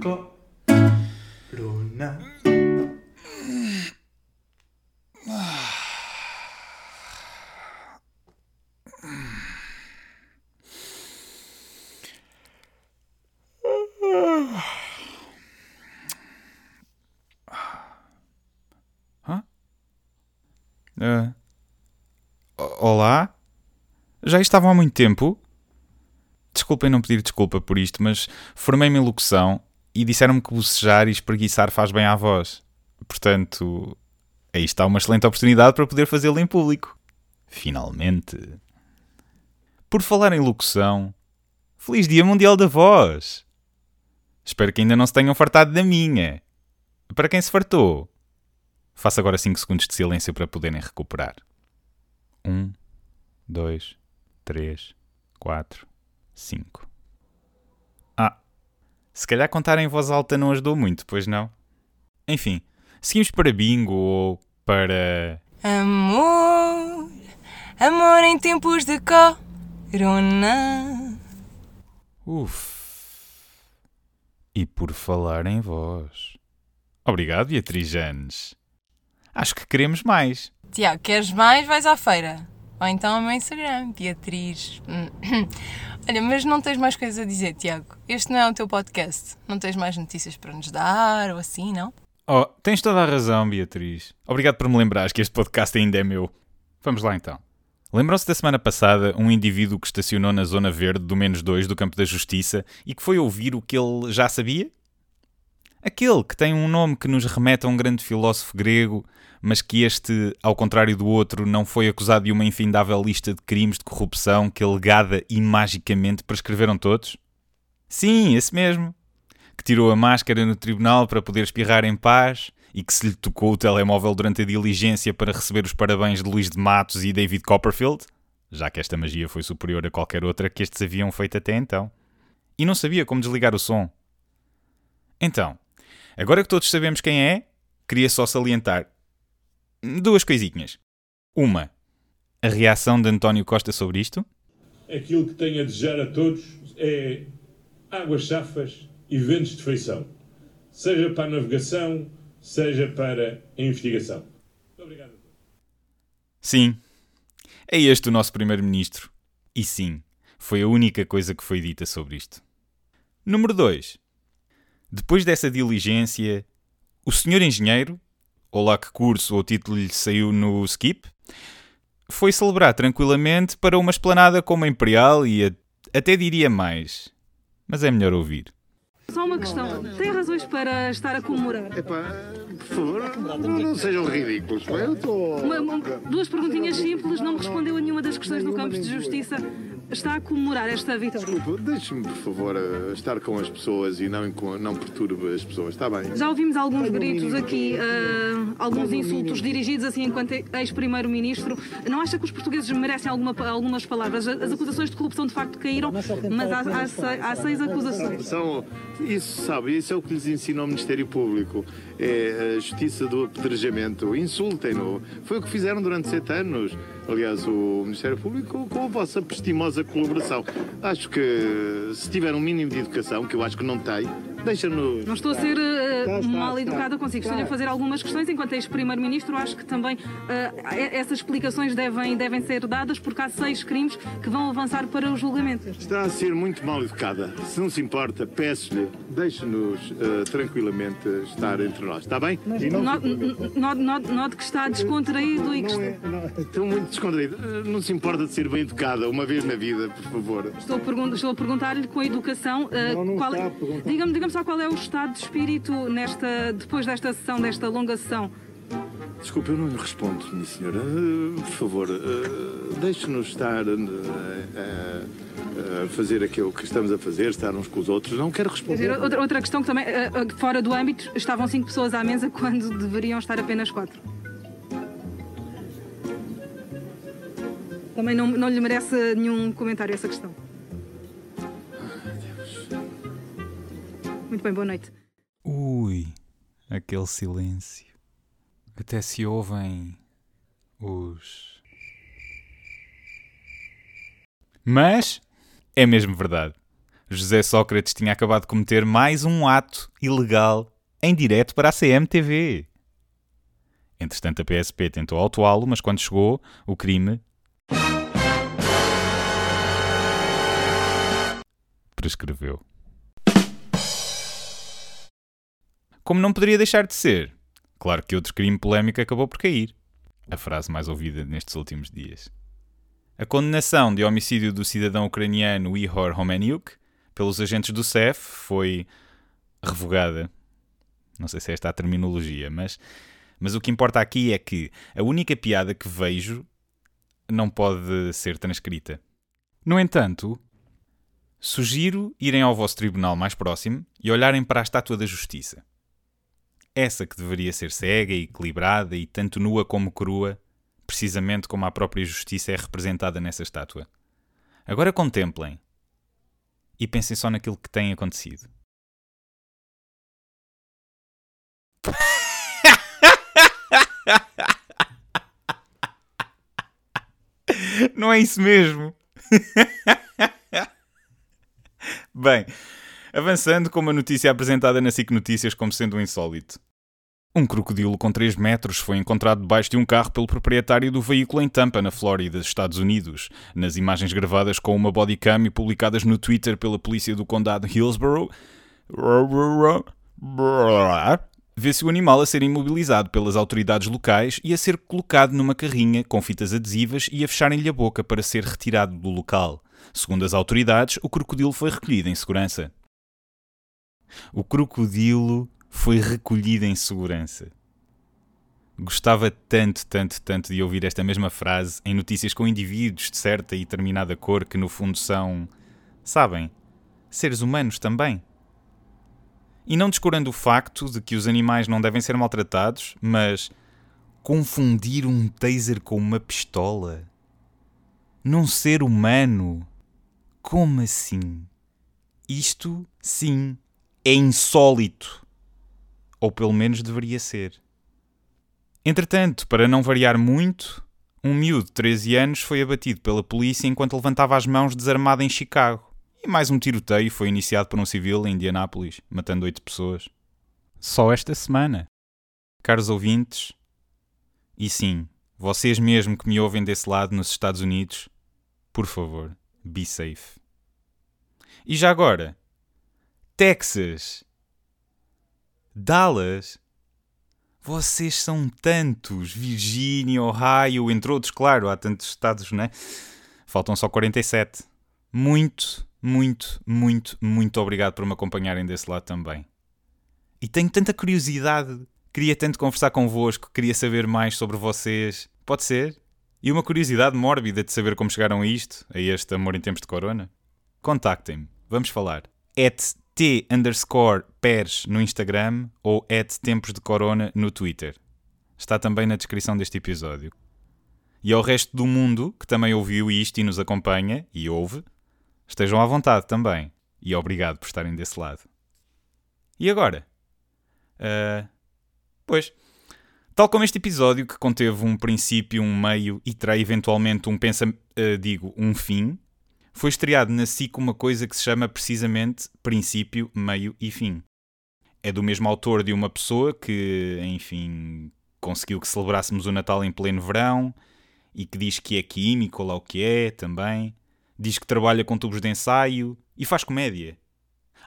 corona. Ah. o- olá? Já estavam há muito tempo? Desculpem não pedir desculpa por isto, mas formei-me em locução e disseram-me que bocejar e espreguiçar faz bem à voz. Portanto, aí está uma excelente oportunidade para poder fazê-lo em público. Finalmente. Por falar em locução, Feliz Dia Mundial da Voz! Espero que ainda não se tenham fartado da minha. Para quem se fartou, faça agora 5 segundos de silêncio para poderem recuperar. 1, 2, 3, 4, 5. Se calhar contar em voz alta não ajudou muito, pois não? Enfim, seguimos para bingo ou para. Amor, amor em tempos de corona. Uf. E por falar em voz. Obrigado, Beatriz Janes. Acho que queremos mais. Tiago, queres mais? Vais à feira. Ou então ao meu Instagram, Beatriz. Olha, mas não tens mais coisas a dizer, Tiago. Este não é o teu podcast. Não tens mais notícias para nos dar ou assim, não? Oh, tens toda a razão, Beatriz. Obrigado por me lembrares que este podcast ainda é meu. Vamos lá então. Lembram-se da semana passada um indivíduo que estacionou na zona verde do menos 2 do Campo da Justiça e que foi ouvir o que ele já sabia? Aquele que tem um nome que nos remete a um grande filósofo grego, mas que este, ao contrário do outro, não foi acusado de uma infindável lista de crimes de corrupção que alegada e magicamente prescreveram todos? Sim, esse mesmo. Que tirou a máscara no tribunal para poder espirrar em paz e que se lhe tocou o telemóvel durante a diligência para receber os parabéns de Luís de Matos e David Copperfield, já que esta magia foi superior a qualquer outra que estes haviam feito até então. E não sabia como desligar o som. Então, agora que todos sabemos quem é, queria só salientar duas coisinhas. Uma, a reação de António Costa sobre isto. Aquilo que tenho a desejar a todos é águas chafas e ventos de feição, seja para a navegação, seja para a investigação. Muito obrigado a todos. Sim, é este o nosso Primeiro-Ministro. E sim, foi a única coisa que foi dita sobre isto. Número 2. Depois dessa diligência, o senhor engenheiro, ou lá que curso ou título lhe saiu no skip, foi celebrar tranquilamente para uma esplanada como a Imperial e a- até diria mais. Mas é melhor ouvir. Só uma questão. Tem razões para estar a comemorar? Epá, por favor, não, não sejam ridículos. Eu estou. Uma- uma- duas perguntinhas simples, não me respondeu a nenhuma das questões do campo de justiça. Está a comemorar esta vitória? Desculpa, deixe-me, por favor, eh, estar com as pessoas e não, não perturbe as pessoas, está bem? Já ouvimos alguns gritos aqui, ah, alguns insultos dirigidos assim enquanto ex-primeiro-ministro. Não acha que os portugueses merecem alguma, algumas palavras? As acusações de corrupção de facto caíram, mas há, há sei- há seis acusações. São, isso, sabe, isso é o que lhes ensina o Ministério Público. É a justiça do apedrejamento. Insultem-no. Foi o que fizeram durante sete anos. Aliás, o Ministério Público com a vossa prestimosa colaboração. Acho que se tiver um mínimo de educação, que eu acho que não tem, deixa-nos. Não estou a ser ah, mal educada consigo. Estou-lhe a fazer algumas questões. Enquanto ex-primeiro-ministro, acho que também e- essas explicações devem, devem ser dadas, porque há seis crimes que vão avançar para o julgamento. Está a ser muito mal educada. Se não se importa, peço-lhe, deixe-nos eh, tranquilamente estar entre nós, está bem? E não, Note, que está descontraído e que não é, não, estou muito descontraído. Eh, Não se importa de ser bem educada uma vez na vida, por favor. Estou a, pergun- a perguntar-lhe com a educação. ah, Não, não qual- perguntar. Diga-me diga só qual é o estado de espírito nesta, depois desta sessão, desta longa sessão. Desculpe, eu não lhe respondo, minha senhora. Eh, por favor, eh, deixe-nos estar eh, a fazer aquilo que estamos a fazer, estar uns com os outros. Não quero Quer responder. dizer, outra, outra questão que também, fora do âmbito, estavam cinco pessoas à mesa quando deveriam estar apenas quatro. Também não, não lhe merece nenhum comentário essa questão. Muito bem, boa noite. Aquele silêncio. Até se ouvem os. Mas é mesmo verdade. José Sócrates tinha acabado de cometer mais um ato ilegal em direto para a CMTV. Entretanto, a PSP tentou autuá-lo, mas quando chegou, o crime prescreveu. Como não poderia deixar de ser, claro que outro crime polémico acabou por cair. A frase mais ouvida nestes últimos dias. A condenação de homicídio do cidadão ucraniano Ihor Homeniuk pelos agentes do CEF foi revogada. Não sei se é esta a terminologia, mas, mas o que importa aqui é que a única piada que vejo não pode ser transcrita. No entanto, sugiro irem ao vosso tribunal mais próximo e olharem para a estátua da justiça. Essa que deveria ser cega e equilibrada e tanto nua como crua, precisamente como a própria justiça é representada nessa estátua. Agora contemplem e pensem só naquilo que tem acontecido. Não é isso mesmo? Bem, avançando com uma notícia apresentada na SIC Notícias como sendo um insólito. Um crocodilo com 3 metros foi encontrado debaixo de um carro pelo proprietário do veículo em Tampa, na Flórida, Estados Unidos. Nas imagens gravadas com uma bodycam e publicadas no Twitter pela polícia do condado Hillsborough, vê-se o animal a ser imobilizado pelas autoridades locais e a ser colocado numa carrinha com fitas adesivas e a fecharem-lhe a boca para ser retirado do local. Segundo as autoridades, o crocodilo foi recolhido em segurança. O crocodilo foi recolhido em segurança. Gostava tanto, tanto, tanto de ouvir esta mesma frase em notícias com indivíduos de certa e determinada cor que no fundo são, sabem, seres humanos também. E não descurando o facto de que os animais não devem ser maltratados, mas confundir um taser com uma pistola num ser humano. Como assim? Isto, sim, é insólito ou pelo menos deveria ser. Entretanto, para não variar muito, um miúdo de 13 anos foi abatido pela polícia enquanto levantava as mãos desarmado em Chicago. E mais um tiroteio foi iniciado por um civil em Indianápolis, matando oito pessoas. Só esta semana. Caros ouvintes, e sim, vocês mesmo que me ouvem desse lado nos Estados Unidos, por favor, be safe. E já agora, Texas Dallas. Vocês são tantos. Virgínia, Ohio, entre outros, claro, há tantos estados, não é? Faltam só 47. Muito, muito, muito, muito obrigado por me acompanharem desse lado também. E tenho tanta curiosidade. Queria tanto conversar convosco, queria saber mais sobre vocês. Pode ser? E uma curiosidade mórbida de saber como chegaram a isto, a este amor em tempos de corona? Contactem-me, vamos falar. At T underscore pers no Instagram ou at tempos de corona no Twitter. Está também na descrição deste episódio. E ao resto do mundo que também ouviu isto e nos acompanha e ouve, estejam à vontade também. E obrigado por estarem desse lado. E agora? Uh, pois, tal como este episódio que conteve um princípio, um meio e terá eventualmente um pensa, uh, digo, um fim, foi estreado na SIC uma coisa que se chama precisamente Princípio, Meio e Fim. É do mesmo autor de uma pessoa que, enfim, conseguiu que celebrássemos o Natal em pleno verão e que diz que é químico, lá o que é também. Diz que trabalha com tubos de ensaio e faz comédia.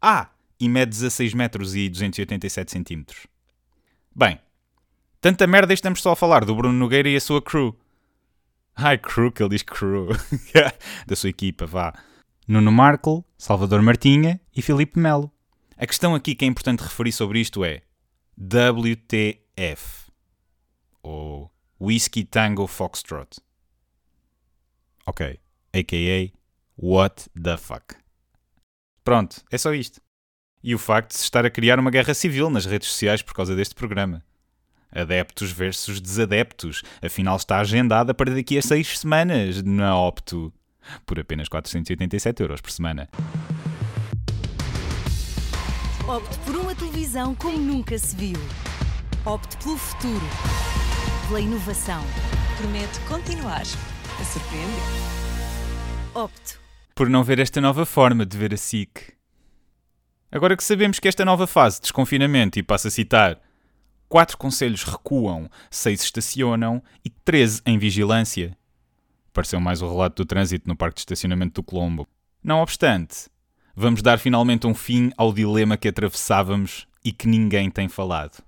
Ah! E mede 16 metros e 287 centímetros. Bem, tanta merda estamos só a falar do Bruno Nogueira e a sua crew. Ai, crew, que ele diz crew. da sua equipa, vá. Nuno Markle, Salvador Martinha e Filipe Melo. A questão aqui que é importante referir sobre isto é WTF. Ou Whiskey Tango Foxtrot. Ok. A.K.A. What the fuck. Pronto, é só isto. E o facto de se estar a criar uma guerra civil nas redes sociais por causa deste programa. Adeptos versus desadeptos. Afinal, está agendada para daqui a seis semanas na Opto. Por apenas 487 euros por semana. Opte por uma televisão como nunca se viu. Opte pelo futuro. Pela inovação. Promete continuar a surpreender. Opto. por não ver esta nova forma de ver a SIC. Agora que sabemos que esta nova fase de desconfinamento, e passo a citar, quatro conselhos recuam, seis estacionam e 13 em vigilância. Pareceu mais o relato do trânsito no parque de estacionamento do Colombo. Não obstante, vamos dar finalmente um fim ao dilema que atravessávamos e que ninguém tem falado.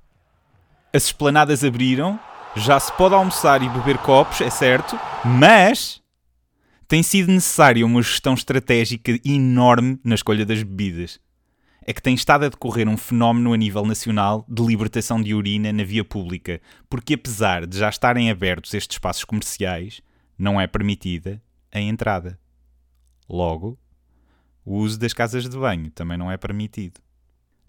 As esplanadas abriram, já se pode almoçar e beber copos, é certo, mas tem sido necessária uma gestão estratégica enorme na escolha das bebidas. É que tem estado a decorrer um fenómeno a nível nacional de libertação de urina na via pública, porque apesar de já estarem abertos estes espaços comerciais, não é permitida a entrada. Logo, o uso das casas de banho também não é permitido.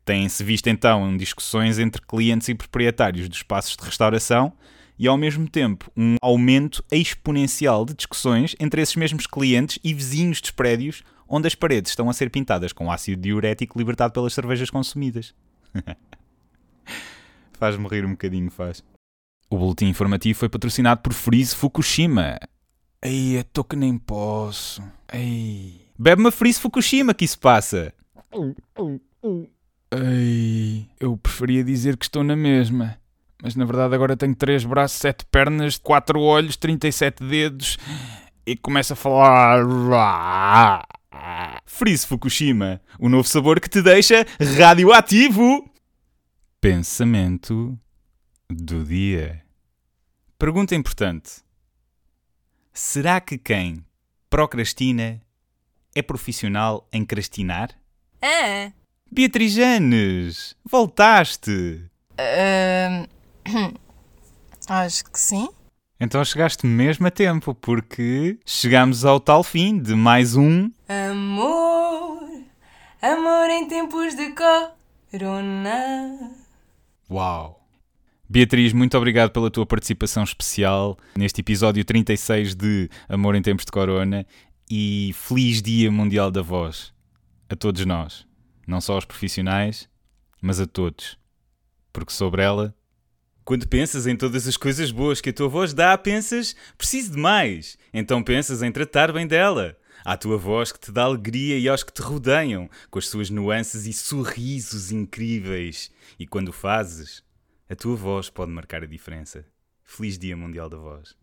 Têm-se visto então discussões entre clientes e proprietários dos espaços de restauração e ao mesmo tempo um aumento exponencial de discussões entre esses mesmos clientes e vizinhos dos prédios onde as paredes estão a ser pintadas com ácido diurético libertado pelas cervejas consumidas. Faz-me rir um bocadinho, faz. O boletim informativo foi patrocinado por Freeze Fukushima. Ei, estou que nem posso. Ei. Bebe uma Freeze Fukushima que isso passa. Ei, eu preferia dizer que estou na mesma. Mas na verdade agora tenho 3 braços, 7 pernas, 4 olhos, 37 dedos e começo a falar. Freeze Fukushima, o novo sabor que te deixa radioativo. Pensamento do dia. Pergunta importante: Será que quem procrastina é profissional em crastinar? Ah, Beatriz Janes, voltaste! ah, acho que sim. Então chegaste mesmo a tempo, porque chegamos ao tal fim de mais um. Amor, amor em tempos de corona. Uau! Beatriz, muito obrigado pela tua participação especial neste episódio 36 de Amor em Tempos de Corona e feliz Dia Mundial da Voz a todos nós, não só aos profissionais, mas a todos. Porque sobre ela, quando pensas em todas as coisas boas que a tua voz dá, pensas preciso de mais. Então pensas em tratar bem dela. À tua voz que te dá alegria e aos que te rodeiam, com as suas nuances e sorrisos incríveis. E quando fazes, a tua voz pode marcar a diferença. Feliz Dia Mundial da Voz.